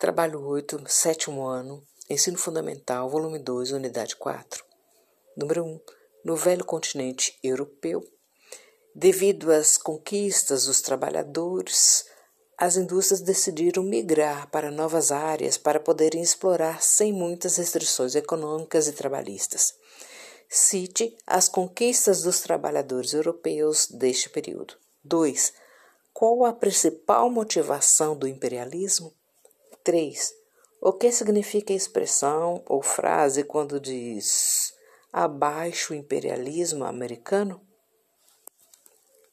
Trabalho 8, sétimo ano, Ensino Fundamental, volume 2, unidade 4. Número 1. No velho continente europeu, devido às conquistas dos trabalhadores, as indústrias decidiram migrar para novas áreas para poderem explorar sem muitas restrições econômicas e trabalhistas. Cite as conquistas dos trabalhadores europeus deste período. 2. Qual a principal motivação do imperialismo? 3. O que significa a expressão ou frase quando diz abaixo o imperialismo americano?